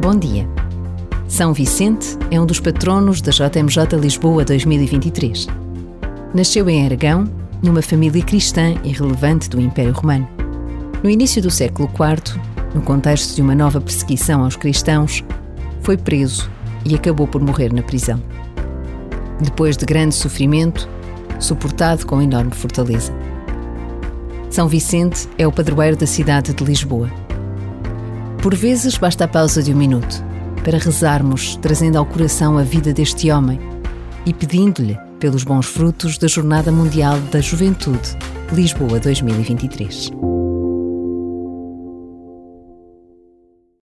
Bom dia. São Vicente é um dos patronos da JMJ Lisboa 2023. Nasceu em Aragão, numa família cristã e relevante do Império Romano. No início do século IV, no contexto de uma nova perseguição aos cristãos, foi preso e acabou por morrer na prisão. Depois de grande sofrimento, suportado com enorme fortaleza. São Vicente é o padroeiro da cidade de Lisboa. Por vezes basta a pausa de um minuto para rezarmos, trazendo ao coração a vida deste homem e pedindo-lhe pelos bons frutos da Jornada Mundial da Juventude, Lisboa 2023.